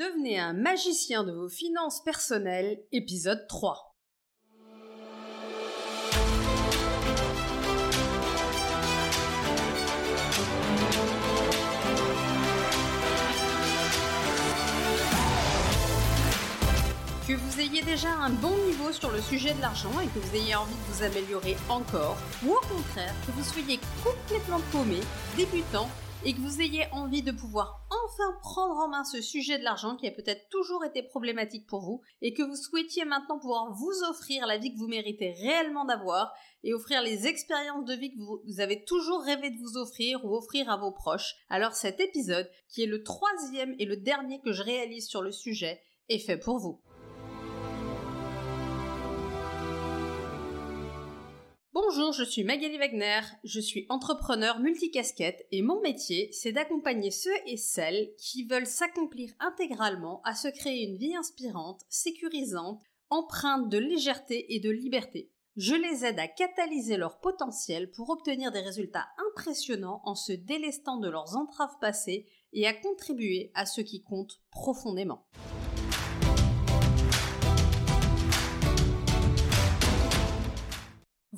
Devenez un magicien de vos finances personnelles, épisode 3. Que vous ayez déjà un bon niveau sur le sujet de l'argent et que vous ayez envie de vous améliorer encore, ou au contraire que vous soyez complètement paumé, débutant et que vous ayez envie de pouvoir enfin prendre en main ce sujet de l'argent qui a peut-être toujours été problématique pour vous et que vous souhaitiez maintenant pouvoir vous offrir la vie que vous méritez réellement d'avoir et offrir les expériences de vie que vous, avez toujours rêvé de vous offrir ou offrir à vos proches, alors cet épisode, qui est le troisième et le dernier que je réalise sur le sujet, est fait pour vous. Bonjour, je suis Magali Wagner, je suis entrepreneur multicasquette et mon métier, c'est d'accompagner ceux et celles qui veulent s'accomplir intégralement à se créer une vie inspirante, sécurisante, empreinte de légèreté et de liberté. Je les aide à catalyser leur potentiel pour obtenir des résultats impressionnants en se délestant de leurs entraves passées et à contribuer à ce qui compte profondément.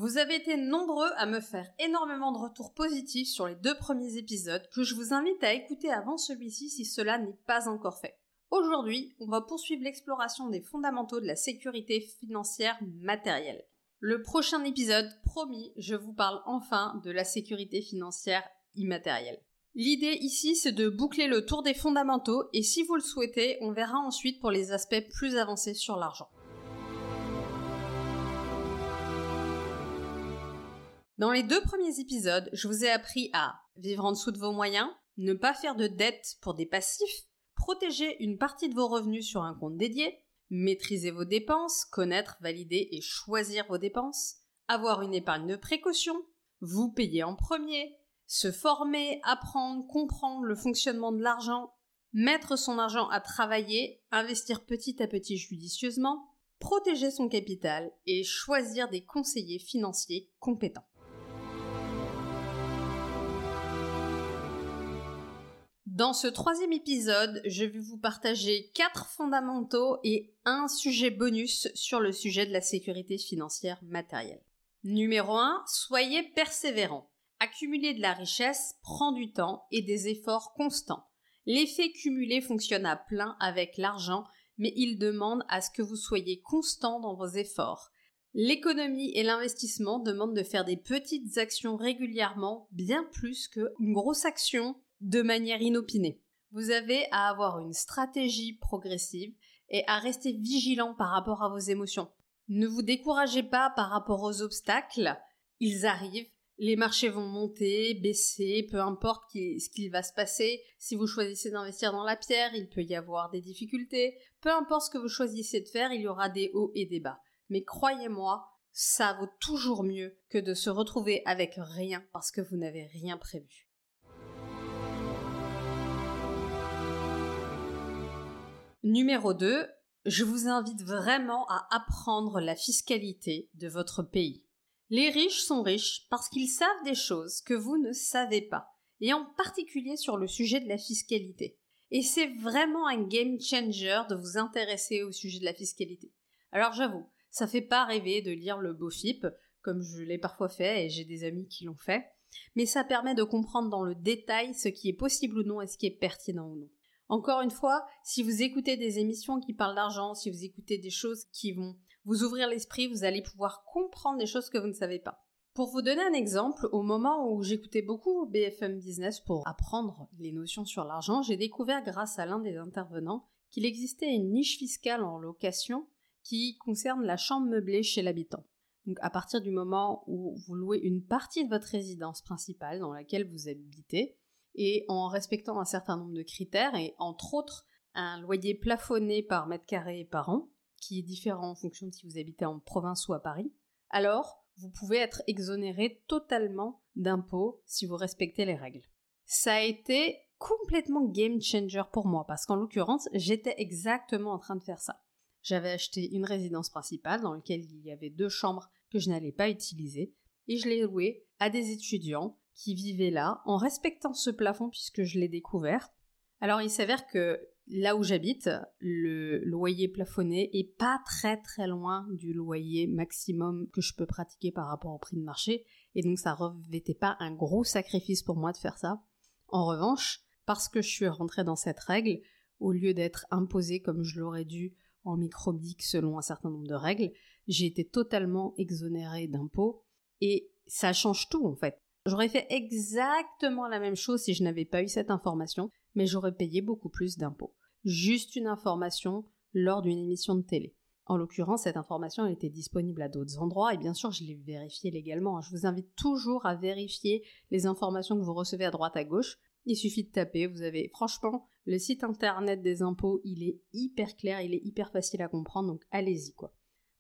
Vous avez été nombreux à me faire énormément de retours positifs sur les deux premiers épisodes que je vous invite à écouter avant celui-ci si cela n'est pas encore fait. Aujourd'hui, on va poursuivre l'exploration des fondamentaux de la sécurité financière matérielle. Le prochain épisode, promis, je vous parle enfin de la sécurité financière immatérielle. L'idée ici, c'est de boucler le tour des fondamentaux et si vous le souhaitez, on verra ensuite pour les aspects plus avancés sur l'argent. Dans les deux premiers épisodes, je vous ai appris à vivre en dessous de vos moyens, ne pas faire de dettes pour des passifs, protéger une partie de vos revenus sur un compte dédié, maîtriser vos dépenses, connaître, valider et choisir vos dépenses, avoir une épargne de précaution, vous payer en premier, se former, apprendre, comprendre le fonctionnement de l'argent, mettre son argent à travailler, investir petit à petit judicieusement, protéger son capital et choisir des conseillers financiers compétents. Dans ce troisième épisode, je vais vous partager quatre fondamentaux et un sujet bonus sur le sujet de la sécurité financière matérielle. Numéro 1, soyez persévérant. Accumuler de la richesse prend du temps et des efforts constants. L'effet cumulé fonctionne à plein avec l'argent, mais il demande à ce que vous soyez constant dans vos efforts. L'économie et l'investissement demandent de faire des petites actions régulièrement, bien plus qu'une grosse action de manière inopinée. Vous avez à avoir une stratégie progressive et à rester vigilant par rapport à vos émotions. Ne vous découragez pas par rapport aux obstacles, ils arrivent, les marchés vont monter, baisser, peu importe ce qu'il va se passer. Si vous choisissez d'investir dans la pierre, il peut y avoir des difficultés. Peu importe ce que vous choisissez de faire, il y aura des hauts et des bas. Mais croyez-moi, ça vaut toujours mieux que de se retrouver avec rien parce que vous n'avez rien prévu. Numéro 2, je vous invite vraiment à apprendre la fiscalité de votre pays. Les riches sont riches parce qu'ils savent des choses que vous ne savez pas, et en particulier sur le sujet de la fiscalité. Et c'est vraiment un game changer de vous intéresser au sujet de la fiscalité. Alors j'avoue, ça fait pas rêver de lire le beau FIP, comme je l'ai parfois fait et j'ai des amis qui l'ont fait, mais ça permet de comprendre dans le détail ce qui est possible ou non et ce qui est pertinent ou non. Encore une fois, si vous écoutez des émissions qui parlent d'argent, si vous écoutez des choses qui vont vous ouvrir l'esprit, vous allez pouvoir comprendre des choses que vous ne savez pas. Pour vous donner un exemple, au moment où j'écoutais beaucoup BFM Business pour apprendre les notions sur l'argent, j'ai découvert grâce à l'un des intervenants qu'il existait une niche fiscale en location qui concerne la chambre meublée chez l'habitant. Donc à partir du moment où vous louez une partie de votre résidence principale dans laquelle vous habitez, et en respectant un certain nombre de critères et entre autres un loyer plafonné par mètre carré par an, qui est différent en fonction de si vous habitez en province ou à Paris, alors vous pouvez être exonéré totalement d'impôts si vous respectez les règles. Ça a été complètement game changer pour moi parce qu'en l'occurrence, j'étais exactement en train de faire ça. J'avais acheté une résidence principale dans laquelle il y avait deux chambres que je n'allais pas utiliser et je l'ai louée à des étudiants qui vivaient là en respectant ce plafond puisque je l'ai découvert. Alors il s'avère que là où j'habite, le loyer plafonné est pas très très loin du loyer maximum que je peux pratiquer par rapport au prix de marché, et donc ça revêtait pas un gros sacrifice pour moi de faire ça. En revanche, parce que je suis rentrée dans cette règle, au lieu d'être imposée comme je l'aurais dû en microbique selon un certain nombre de règles, j'ai été totalement exonérée d'impôts, et ça change tout en fait. J'aurais fait exactement la même chose si je n'avais pas eu cette information, mais j'aurais payé beaucoup plus d'impôts. Juste une information lors d'une émission de télé. En l'occurrence, cette information était disponible à d'autres endroits et bien sûr, je l'ai vérifiée légalement. Je vous invite toujours à vérifier les informations que vous recevez à droite à gauche. Il suffit de taper, vous avez franchement le site internet des impôts, il est hyper clair, il est hyper facile à comprendre, donc allez-y quoi.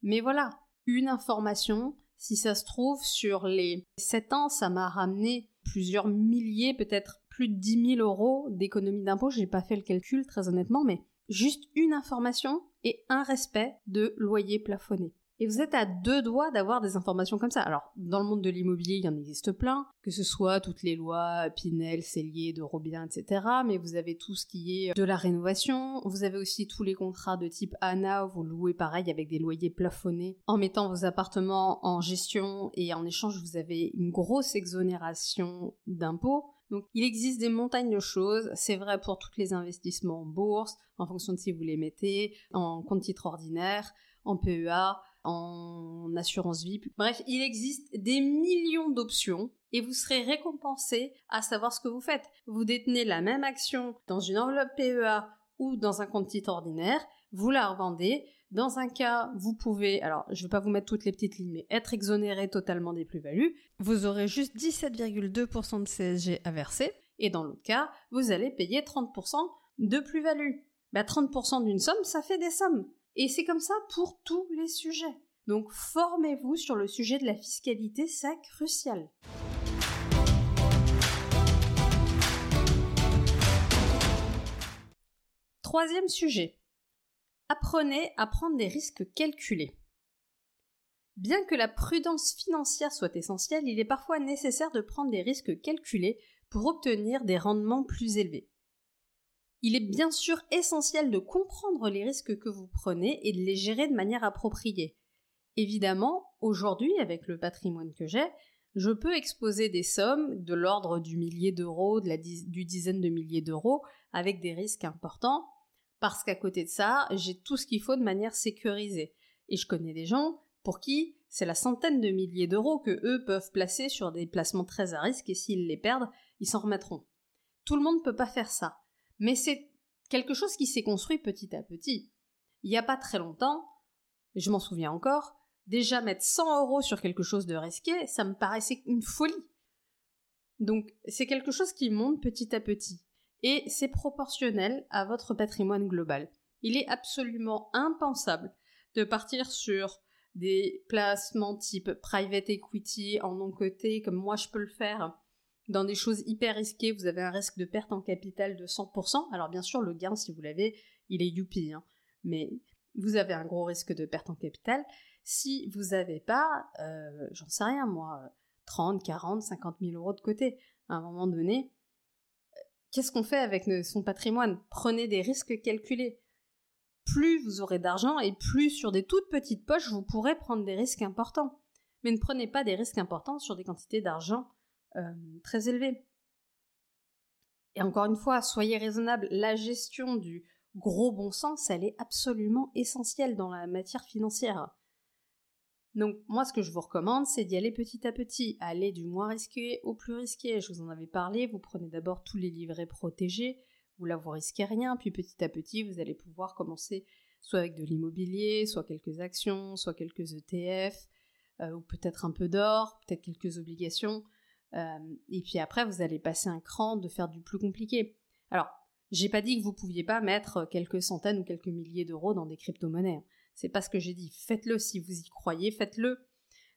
Mais voilà, une information, si ça se trouve, sur les 7 ans, ça m'a ramené plusieurs milliers, peut-être plus de 10 000 euros d'économie d'impôt. J'ai pas fait le calcul, très honnêtement, mais juste une information et un respect de loyer plafonné. Et vous êtes à deux doigts d'avoir des informations comme ça. Alors, dans le monde de l'immobilier, il y en existe plein, que ce soit toutes les lois Pinel, Cellier, de Robien, etc. Mais vous avez tout ce qui est de la rénovation. Vous avez aussi tous les contrats de type ANA où vous louez pareil avec des loyers plafonnés en mettant vos appartements en gestion et en échange vous avez une grosse exonération d'impôts. Donc il existe des montagnes de choses, c'est vrai pour tous les investissements en bourse, en fonction de si vous les mettez, en compte titre ordinaire, en PEA, en assurance vie. Bref, il existe des millions d'options et vous serez récompensé à savoir ce que vous faites. Vous détenez la même action dans une enveloppe PEA ou dans un compte titre ordinaire, vous la revendez. Dans un cas, vous pouvez, alors je ne vais pas vous mettre toutes les petites lignes, mais être exonéré totalement des plus-values. Vous aurez juste 17,2% de CSG à verser. Et dans l'autre cas, vous allez payer 30% de plus-value. Bah, 30% d'une somme, ça fait des sommes. Et c'est comme ça pour tous les sujets. Donc formez-vous sur le sujet de la fiscalité, c'est crucial. Troisième sujet. Apprenez à prendre des risques calculés. Bien que la prudence financière soit essentielle, il est parfois nécessaire de prendre des risques calculés pour obtenir des rendements plus élevés. Il est bien sûr essentiel de comprendre les risques que vous prenez et de les gérer de manière appropriée. Évidemment, aujourd'hui, avec le patrimoine que j'ai, je peux exposer des sommes de l'ordre du millier d'euros, du dizaine de milliers d'euros, avec des risques importants, parce qu'à côté de ça, j'ai tout ce qu'il faut de manière sécurisée. Et je connais des gens pour qui c'est la centaine de milliers d'euros que eux peuvent placer sur des placements très à risque et s'ils les perdent, ils s'en remettront. Tout le monde ne peut pas faire ça. Mais c'est quelque chose qui s'est construit petit à petit. Il n'y a pas très longtemps, je m'en souviens encore, déjà mettre 100 euros sur quelque chose de risqué, ça me paraissait une folie. Donc c'est quelque chose qui monte petit à petit. Et c'est proportionnel à votre patrimoine global. Il est absolument impensable de partir sur des placements type private equity en non-coté, comme moi je peux le faire, dans des choses hyper risquées, vous avez un risque de perte en capital de 100%. Alors bien sûr, le gain, si vous l'avez, il est youpi, hein. mais vous avez un gros risque de perte en capital. Si vous n'avez pas, euh, j'en sais rien moi, 30, 40, 50 000 euros de côté, à un moment donné, qu'est-ce qu'on fait avec son patrimoine? Prenez des risques calculés. Plus vous aurez d'argent et plus sur des toutes petites poches, vous pourrez prendre des risques importants. Mais ne prenez pas des risques importants sur des quantités d'argent très élevé. Et encore une fois, soyez raisonnable, la gestion du gros bon sens, elle est absolument essentielle dans la matière financière. Donc moi ce que je vous recommande c'est d'y aller petit à petit, aller du moins risqué au plus risqué. Je vous en avais parlé, vous prenez d'abord tous les livrets protégés, où là vous risquez rien, puis petit à petit vous allez pouvoir commencer soit avec de l'immobilier, soit quelques actions, soit quelques ETF, euh, ou peut-être un peu d'or, peut-être quelques obligations. Euh, et puis après, vous allez passer un cran de faire du plus compliqué. Alors, j'ai pas dit que vous pouviez pas mettre quelques centaines ou quelques milliers d'euros dans des crypto-monnaies. Hein. C'est pas ce que j'ai dit. Faites-le si vous y croyez, faites-le.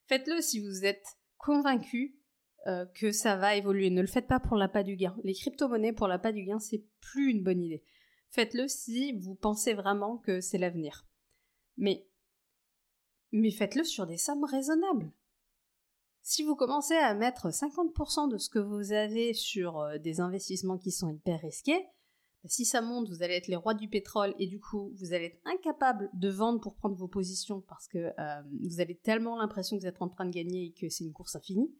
Faites-le si vous êtes convaincu euh, que ça va évoluer. Ne le faites pas pour la pas du gain. Les crypto-monnaies pour la pas du gain, c'est plus une bonne idée. Faites-le si vous pensez vraiment que c'est l'avenir. Mais, mais faites-le sur des sommes raisonnables. Si vous commencez à mettre 50% de ce que vous avez sur euh, des investissements qui sont hyper risqués, si ça monte, vous allez être les rois du pétrole et du coup, vous allez être incapable de vendre pour prendre vos positions parce que euh, vous avez tellement l'impression que vous êtes en train de gagner et que c'est une course infinie.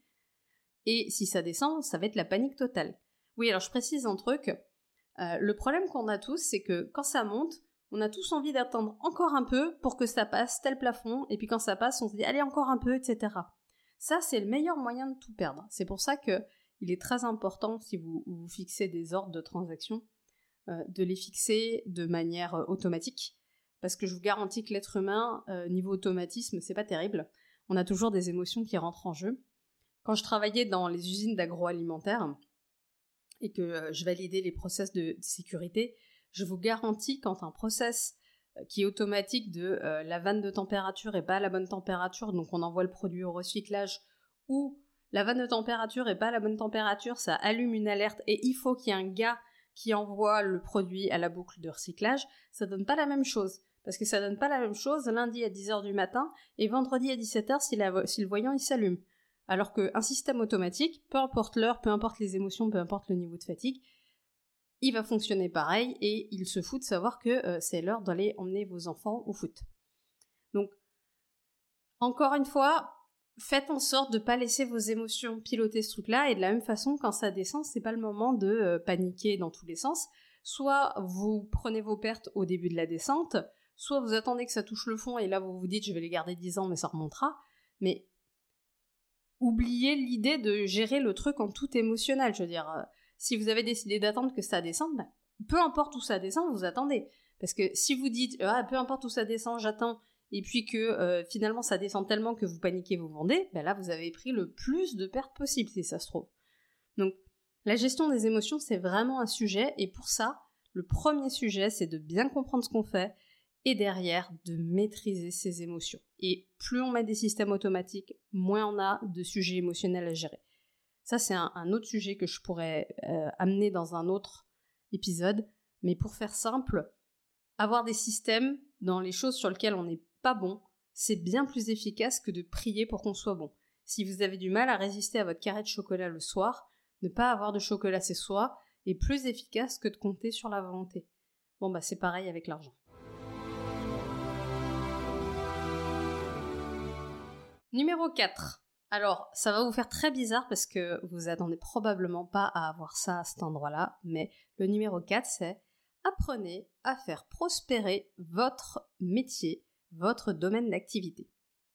Et si ça descend, ça va être la panique totale. Oui, alors je précise un truc. Euh, le problème qu'on a tous, c'est que quand ça monte, on a tous envie d'attendre encore un peu pour que ça passe tel plafond, et puis quand ça passe, on se dit allez encore un peu, etc. Ça, c'est le meilleur moyen de tout perdre. C'est pour ça que il est très important, si vous, fixez des ordres de transaction, euh, de les fixer de manière euh, automatique. Parce que je vous garantis que l'être humain, euh, niveau automatisme, c'est pas terrible. On a toujours des émotions qui rentrent en jeu. Quand je travaillais dans les usines d'agroalimentaire et que je validais les process de sécurité, je vous garantis quand un process qui est automatique de la vanne de température est pas à la bonne température, donc on envoie le produit au recyclage, ou la vanne de température est pas à la bonne température, ça allume une alerte et il faut qu'il y ait un gars qui envoie le produit à la boucle de recyclage, ça donne pas la même chose. Parce que ça donne pas la même chose lundi à 10h du matin et vendredi à 17h si, si le voyant il s'allume. Alors qu'un système automatique, peu importe l'heure, peu importe les émotions, peu importe le niveau de fatigue, il va fonctionner pareil et il se fout de savoir que euh, c'est l'heure d'aller emmener vos enfants au foot. Donc, encore une fois, faites en sorte de pas laisser vos émotions piloter ce truc-là et de la même façon quand ça descend c'est pas le moment de euh, paniquer dans tous les sens soit vous prenez vos pertes au début de la descente soit vous attendez que ça touche le fond et là vous vous dites je vais les garder 10 ans mais ça remontera mais oubliez l'idée de gérer le truc en tout émotionnel je veux dire euh, si vous avez décidé d'attendre que ça descende ben, peu importe où ça descend vous attendez parce que si vous dites ah peu importe où ça descend j'attends et puis que euh, finalement ça descend tellement que vous paniquez, vous vendez, ben là vous avez pris le plus de pertes possible si ça se trouve. Donc la gestion des émotions c'est vraiment un sujet et pour ça le premier sujet c'est de bien comprendre ce qu'on fait et derrière de maîtriser ses émotions. Et plus on met des systèmes automatiques, moins on a de sujets émotionnels à gérer. Ça c'est un, autre sujet que je pourrais euh, amener dans un autre épisode, mais pour faire simple, avoir des systèmes dans les choses sur lesquelles on n'est pas bon, c'est bien plus efficace que de prier pour qu'on soit bon. Si vous avez du mal à résister à votre carré de chocolat le soir, ne pas avoir de chocolat ce soir est plus efficace que de compter sur la volonté. Bon bah c'est pareil avec l'argent. Numéro 4. Alors, ça va vous faire très bizarre parce que vous attendez probablement pas à avoir ça à cet endroit-là, mais le numéro 4 c'est apprenez à faire prospérer votre métier votre domaine d'activité.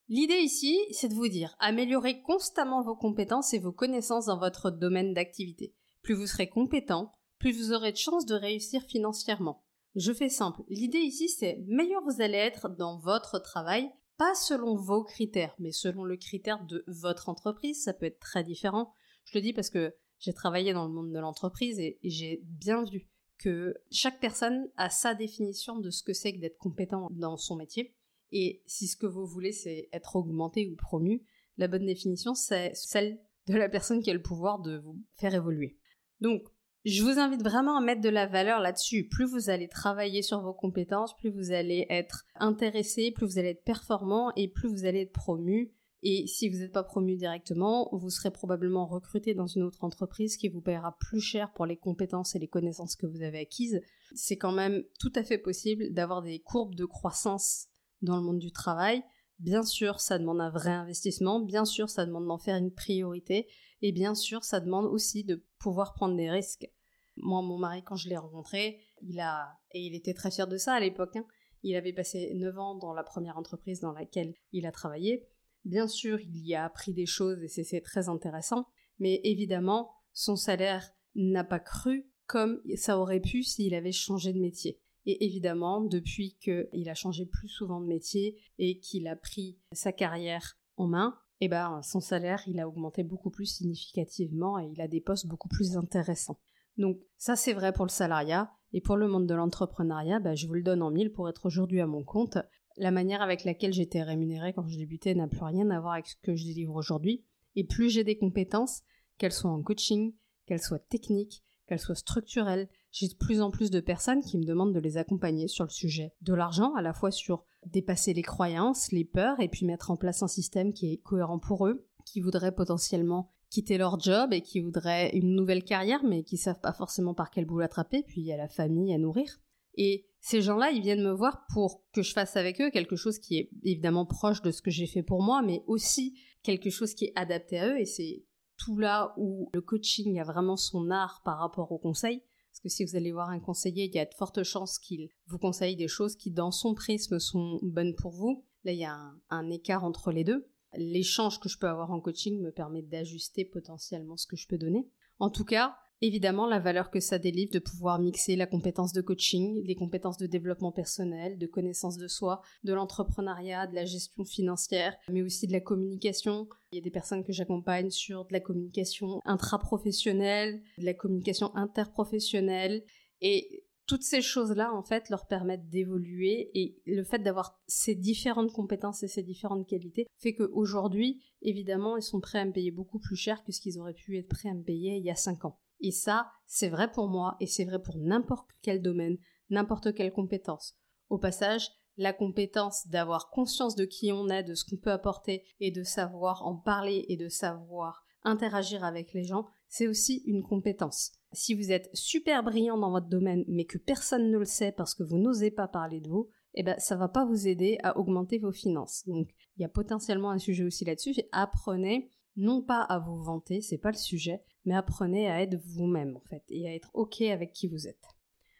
L'idée ici, c'est de vous dire, améliorez constamment vos compétences et vos connaissances dans votre domaine d'activité. Plus vous serez compétent, plus vous aurez de chances de réussir financièrement. Je fais simple, l'idée ici c'est meilleur vous allez être dans votre travail, pas selon vos critères, mais selon le critère de votre entreprise, ça peut être très différent. Je le dis parce que j'ai travaillé dans le monde de l'entreprise et j'ai bien vu que chaque personne a sa définition de ce que c'est que d'être compétent dans son métier. Et si ce que vous voulez, c'est être augmenté ou promu, la bonne définition, c'est celle de la personne qui a le pouvoir de vous faire évoluer. Donc, je vous invite vraiment à mettre de la valeur là-dessus. Plus vous allez travailler sur vos compétences, plus vous allez être intéressé, plus vous allez être performant et plus vous allez être promu. Et si vous n'êtes pas promu directement, vous serez probablement recruté dans une autre entreprise qui vous paiera plus cher pour les compétences et les connaissances que vous avez acquises. C'est quand même tout à fait possible d'avoir des courbes de croissance dans le monde du travail. Bien sûr, ça demande un vrai investissement, bien sûr, ça demande d'en faire une priorité, et bien sûr, ça demande aussi de pouvoir prendre des risques. Moi, mon mari, quand je l'ai rencontré, il a, et il était très fier de ça à l'époque, hein, il avait passé 9 ans dans la première entreprise dans laquelle il a travaillé. Bien sûr, il y a appris des choses et c'est très intéressant, mais évidemment, son salaire n'a pas cru comme ça aurait pu s'il avait changé de métier. Et évidemment, depuis qu'il a changé plus souvent de métier et qu'il a pris sa carrière en main, eh ben, son salaire, il a augmenté beaucoup plus significativement et il a des postes beaucoup plus intéressants. Donc ça, c'est vrai pour le salariat. Et pour le monde de l'entrepreneuriat, ben, je vous le donne en mille pour être aujourd'hui à mon compte. La manière avec laquelle j'étais rémunérée quand je débutais n'a plus rien à voir avec ce que je délivre aujourd'hui. Et plus j'ai des compétences, qu'elles soient en coaching, qu'elles soient techniques, qu'elles soient structurelles, j'ai de plus en plus de personnes qui me demandent de les accompagner sur le sujet de l'argent, à la fois sur dépasser les croyances, les peurs, et puis mettre en place un système qui est cohérent pour eux, qui voudrait potentiellement quitter leur job et qui voudraient une nouvelle carrière, mais qui savent pas forcément par quel bout l'attraper, puis il y a la famille à nourrir. Et ces gens-là, ils viennent me voir pour que je fasse avec eux quelque chose qui est évidemment proche de ce que j'ai fait pour moi, mais aussi quelque chose qui est adapté à eux, et c'est tout là où le coaching a vraiment son art par rapport au conseil. Parce que si vous allez voir un conseiller, il y a de fortes chances qu'il vous conseille des choses qui, dans son prisme, sont bonnes pour vous. Là, il y a un, écart entre les deux. L'échange que je peux avoir en coaching me permet d'ajuster potentiellement ce que je peux donner. En tout cas, Évidemment, la valeur que ça délivre de pouvoir mixer la compétence de coaching, les compétences de développement personnel, de connaissance de soi, de l'entrepreneuriat, de la gestion financière, mais aussi de la communication. Il y a des personnes que j'accompagne sur de la communication intraprofessionnelle, de la communication interprofessionnelle, et toutes ces choses-là, en fait, leur permettent d'évoluer et le fait d'avoir ces différentes compétences et ces différentes qualités fait qu'aujourd'hui, évidemment, ils sont prêts à me payer beaucoup plus cher que ce qu'ils auraient pu être prêts à me payer il y a cinq ans. Et ça, c'est vrai pour moi et c'est vrai pour n'importe quel domaine, n'importe quelle compétence. Au passage, la compétence d'avoir conscience de qui on est, de ce qu'on peut apporter et de savoir en parler et de savoir interagir avec les gens, c'est aussi une compétence. Si vous êtes super brillant dans votre domaine mais que personne ne le sait parce que vous n'osez pas parler de vous, eh ben ça va pas vous aider à augmenter vos finances. Donc il y a potentiellement un sujet aussi là-dessus. Apprenez non pas à vous vanter, c'est pas le sujet, mais apprenez à être vous-même en fait et à être ok avec qui vous êtes.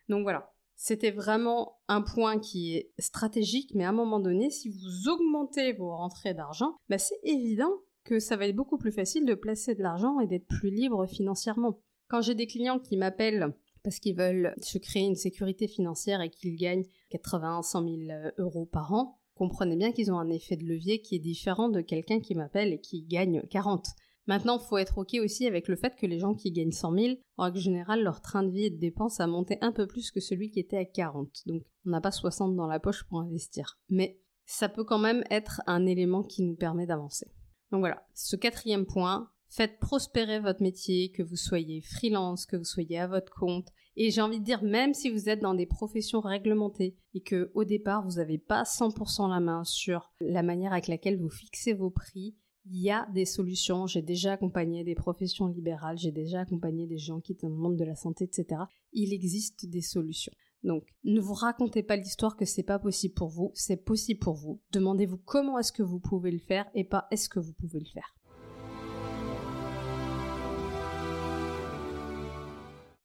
Donc voilà, c'était vraiment un point qui est stratégique, mais à un moment donné, si vous augmentez vos rentrées d'argent, bah c'est évident que ça va être beaucoup plus facile de placer de l'argent et d'être plus libre financièrement. Quand j'ai des clients qui m'appellent parce qu'ils veulent se créer une sécurité financière et qu'ils gagnent 80, 100 000 euros par an, comprenez bien qu'ils ont un effet de levier qui est différent de quelqu'un qui m'appelle et qui gagne 40. Maintenant, il faut être OK aussi avec le fait que les gens qui gagnent 100 000, en règle générale, leur train de vie et de dépenses a monté un peu plus que celui qui était à 40. Donc, on n'a pas 60 dans la poche pour investir. Mais ça peut quand même être un élément qui nous permet d'avancer. Donc voilà, ce quatrième point, faites prospérer votre métier, que vous soyez freelance, que vous soyez à votre compte. Et j'ai envie de dire, même si vous êtes dans des professions réglementées et que au départ vous n'avez pas 100% la main sur la manière avec laquelle vous fixez vos prix, il y a des solutions. J'ai déjà accompagné des professions libérales, j'ai déjà accompagné des gens qui étaient dans le monde de la santé, etc. Il existe des solutions. Donc, ne vous racontez pas l'histoire que c'est pas possible pour vous, c'est possible pour vous. Demandez-vous comment est-ce que vous pouvez le faire et pas est-ce que vous pouvez le faire.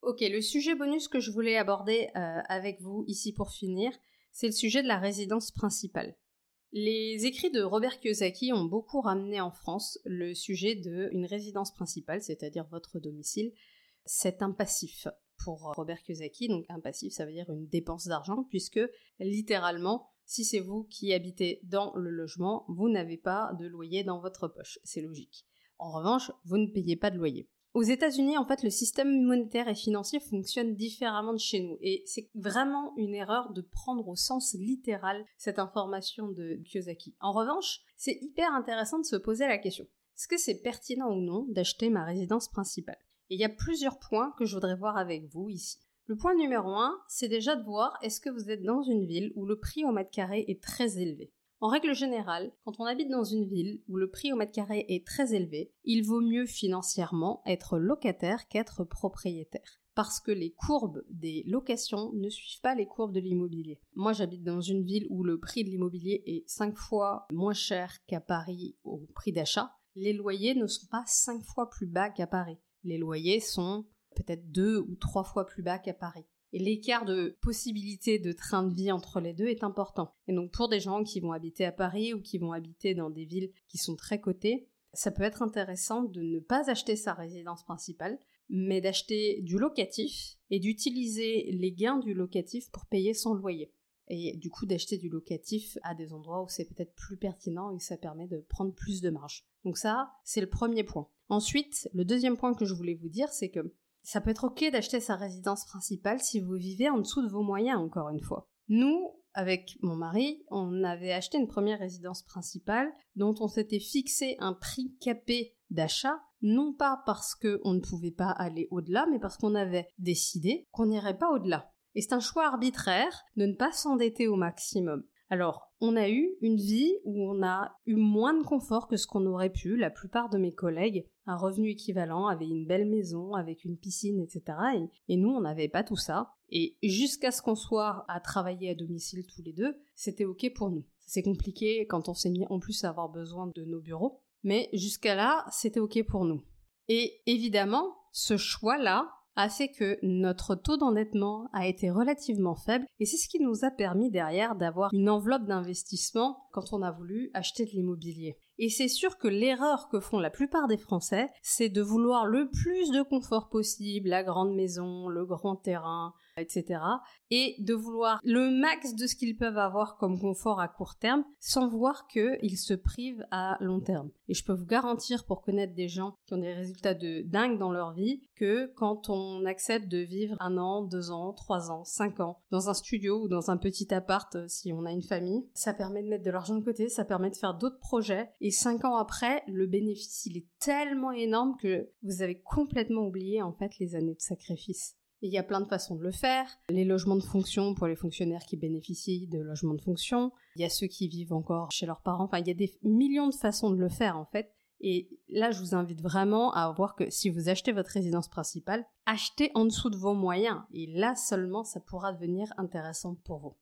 Ok, le sujet bonus que je voulais aborder euh, avec vous ici pour finir, c'est le sujet de la résidence principale. Les écrits de Robert Kiyosaki ont beaucoup ramené en France le sujet de une résidence principale, c'est-à-dire votre domicile. C'est un passif pour Robert Kiyosaki, donc un passif ça veut dire une dépense d'argent, puisque littéralement, si c'est vous qui habitez dans le logement, vous n'avez pas de loyer dans votre poche, c'est logique. En revanche, vous ne payez pas de loyer. Aux États-Unis, en fait, le système monétaire et financier fonctionne différemment de chez nous. Et c'est vraiment une erreur de prendre au sens littéral cette information de Kiyosaki. En revanche, c'est hyper intéressant de se poser la question. Est-ce que c'est pertinent ou non d'acheter ma résidence principale? Et il y a plusieurs points que je voudrais voir avec vous ici. Le point numéro un, c'est déjà de voir est-ce que vous êtes dans une ville où le prix au mètre carré est très élevé? En règle générale, quand on habite dans une ville où le prix au mètre carré est très élevé, il vaut mieux financièrement être locataire qu'être propriétaire parce que les courbes des locations ne suivent pas les courbes de l'immobilier. Moi, j'habite dans une ville où le prix de l'immobilier est 5 fois moins cher qu'à Paris au prix d'achat. Les loyers ne sont pas 5 fois plus bas qu'à Paris. Les loyers sont peut-être 2 ou 3 fois plus bas qu'à Paris. Et l'écart de possibilité de train de vie entre les deux est important. Et donc pour des gens qui vont habiter à Paris ou qui vont habiter dans des villes qui sont très cotées, ça peut être intéressant de ne pas acheter sa résidence principale, mais d'acheter du locatif et d'utiliser les gains du locatif pour payer son loyer. Et du coup d'acheter du locatif à des endroits où c'est peut-être plus pertinent et ça permet de prendre plus de marge. Donc ça, c'est le premier point. Ensuite, le deuxième point que je voulais vous dire, c'est que ça peut être ok d'acheter sa résidence principale si vous vivez en dessous de vos moyens, encore une fois. Nous, avec mon mari, on avait acheté une première résidence principale dont on s'était fixé un prix capé d'achat, non pas parce qu'on ne pouvait pas aller au-delà, mais parce qu'on avait décidé qu'on n'irait pas au-delà. Et c'est un choix arbitraire de ne pas s'endetter au maximum. Alors, on a eu une vie où on a eu moins de confort que ce qu'on aurait pu. La plupart de mes collègues, un revenu équivalent, avaient une belle maison avec une piscine, etc. Et, et nous, on n'avait pas tout ça. Et jusqu'à ce qu'on soit à travailler à domicile tous les deux, c'était OK pour nous. C'est compliqué quand on s'est mis en plus à avoir besoin de nos bureaux. Mais jusqu'à là, c'était OK pour nous. Et évidemment, ce choix-là, a fait que notre taux d'endettement a été relativement faible et c'est ce qui nous a permis derrière d'avoir une enveloppe d'investissement quand on a voulu acheter de l'immobilier. Et c'est sûr que l'erreur que font la plupart des Français, c'est de vouloir le plus de confort possible, la grande maison, le grand terrain, etc. Et de vouloir le max de ce qu'ils peuvent avoir comme confort à court terme, sans voir qu'ils se privent à long terme. Et je peux vous garantir, pour connaître des gens qui ont des résultats de dingue dans leur vie, que quand on accepte de vivre un an, deux ans, trois ans, cinq ans, dans un studio ou dans un petit appart, euh, si on a une famille, ça permet de mettre de l'argent de côté, ça permet de faire d'autres projets. Et cinq ans après, le bénéfice, il est tellement énorme que vous avez complètement oublié, en fait, les années de sacrifice il y a plein de façons de le faire. Les logements de fonction pour les fonctionnaires qui bénéficient de logements de fonction. Il y a ceux qui vivent encore chez leurs parents. Enfin, il y a des millions de façons de le faire en fait. Et là, je vous invite vraiment à voir que si vous achetez votre résidence principale, achetez en dessous de vos moyens. Et là seulement, ça pourra devenir intéressant pour vous.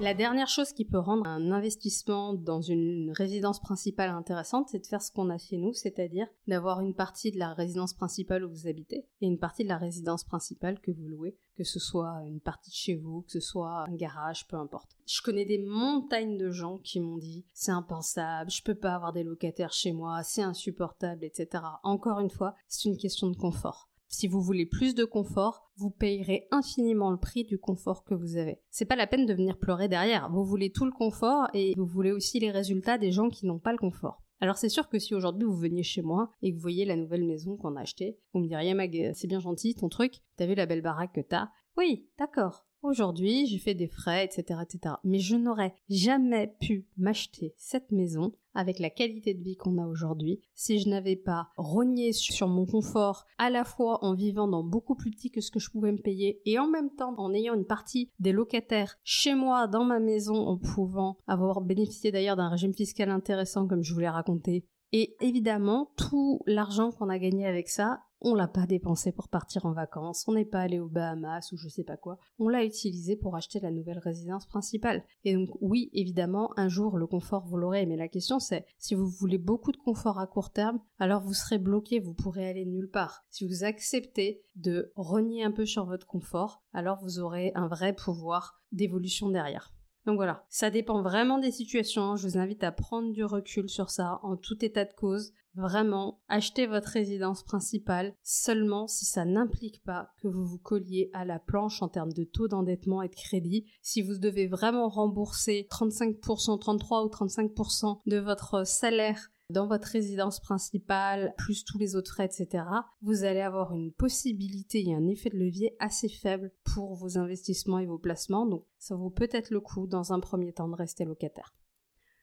La dernière chose qui peut rendre un investissement dans une résidence principale intéressante, c'est de faire ce qu'on a fait nous, c'est-à-dire d'avoir une partie de la résidence principale où vous habitez et une partie de la résidence principale que vous louez, que ce soit une partie de chez vous, que ce soit un garage, peu importe. Je connais des montagnes de gens qui m'ont dit c'est impensable, je peux pas avoir des locataires chez moi, c'est insupportable, etc. Encore une fois, c'est une question de confort. Si vous voulez plus de confort, vous payerez infiniment le prix du confort que vous avez. C'est pas la peine de venir pleurer derrière. Vous voulez tout le confort et vous voulez aussi les résultats des gens qui n'ont pas le confort. Alors c'est sûr que si aujourd'hui vous veniez chez moi et que vous voyez la nouvelle maison qu'on a achetée, vous me diriez Mag, c'est bien gentil ton truc, t'as vu la belle baraque que t'as? Oui, d'accord. Aujourd'hui, j'ai fait des frais, etc., etc. Mais je n'aurais jamais pu m'acheter cette maison avec la qualité de vie qu'on a aujourd'hui si je n'avais pas rogné sur mon confort à la fois en vivant dans beaucoup plus petit que ce que je pouvais me payer et en même temps en ayant une partie des locataires chez moi dans ma maison en pouvant avoir bénéficié d'ailleurs d'un régime fiscal intéressant comme je vous l'ai raconté et évidemment, tout l'argent qu'on a gagné avec ça, on l'a pas dépensé pour partir en vacances, on n'est pas allé aux Bahamas ou je sais pas quoi, on l'a utilisé pour acheter la nouvelle résidence principale. Et donc oui, évidemment, un jour le confort vous l'aurez, mais la question c'est si vous voulez beaucoup de confort à court terme, alors vous serez bloqué, vous pourrez aller nulle part. Si vous acceptez de renier un peu sur votre confort, alors vous aurez un vrai pouvoir d'évolution derrière. Donc voilà, ça dépend vraiment des situations. Je vous invite à prendre du recul sur ça en tout état de cause. Vraiment, achetez votre résidence principale seulement si ça n'implique pas que vous vous colliez à la planche en termes de taux d'endettement et de crédit. Si vous devez vraiment rembourser 35%, 33 ou 35% de votre salaire dans votre résidence principale, plus tous les autres frais, etc., vous allez avoir une possibilité et un effet de levier assez faible pour vos investissements et vos placements. Donc, ça vaut peut-être le coup, dans un premier temps, de rester locataire.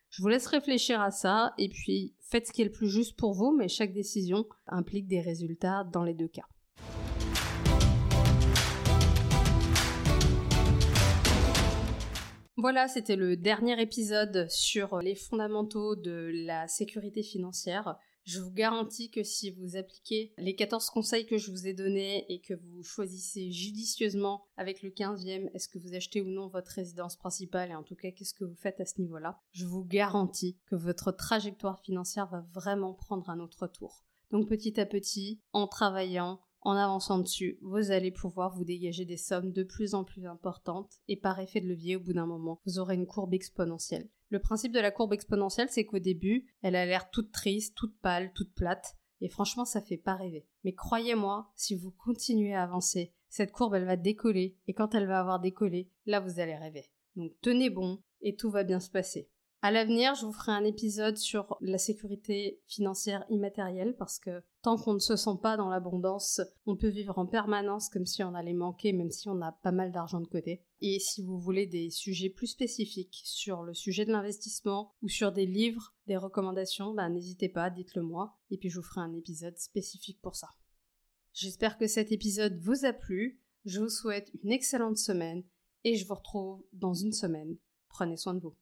Je vous laisse réfléchir à ça et puis faites ce qui est le plus juste pour vous, mais chaque décision implique des résultats dans les deux cas. Voilà, c'était le dernier épisode sur les fondamentaux de la sécurité financière. Je vous garantis que si vous appliquez les 14 conseils que je vous ai donnés et que vous choisissez judicieusement avec le 15e, est-ce que vous achetez ou non votre résidence principale et en tout cas qu'est-ce que vous faites à ce niveau-là, je vous garantis que votre trajectoire financière va vraiment prendre un autre tour. Donc petit à petit, en travaillant, en avançant dessus, vous allez pouvoir vous dégager des sommes de plus en plus importantes et par effet de levier, au bout d'un moment, vous aurez une courbe exponentielle. Le principe de la courbe exponentielle, c'est qu'au début, elle a l'air toute triste, toute pâle, toute plate, et franchement, ça fait pas rêver. Mais croyez-moi, si vous continuez à avancer, cette courbe, elle va décoller, et quand elle va avoir décollé, là, vous allez rêver. Donc tenez bon, et tout va bien se passer. À l'avenir, je vous ferai un épisode sur la sécurité financière immatérielle parce que tant qu'on ne se sent pas dans l'abondance, on peut vivre en permanence comme si on allait manquer même si on a pas mal d'argent de côté. Et si vous voulez des sujets plus spécifiques sur le sujet de l'investissement ou sur des livres, des recommandations, ben n'hésitez pas, dites-le moi et puis je vous ferai un épisode spécifique pour ça. J'espère que cet épisode vous a plu. Je vous souhaite une excellente semaine et je vous retrouve dans une semaine. Prenez soin de vous.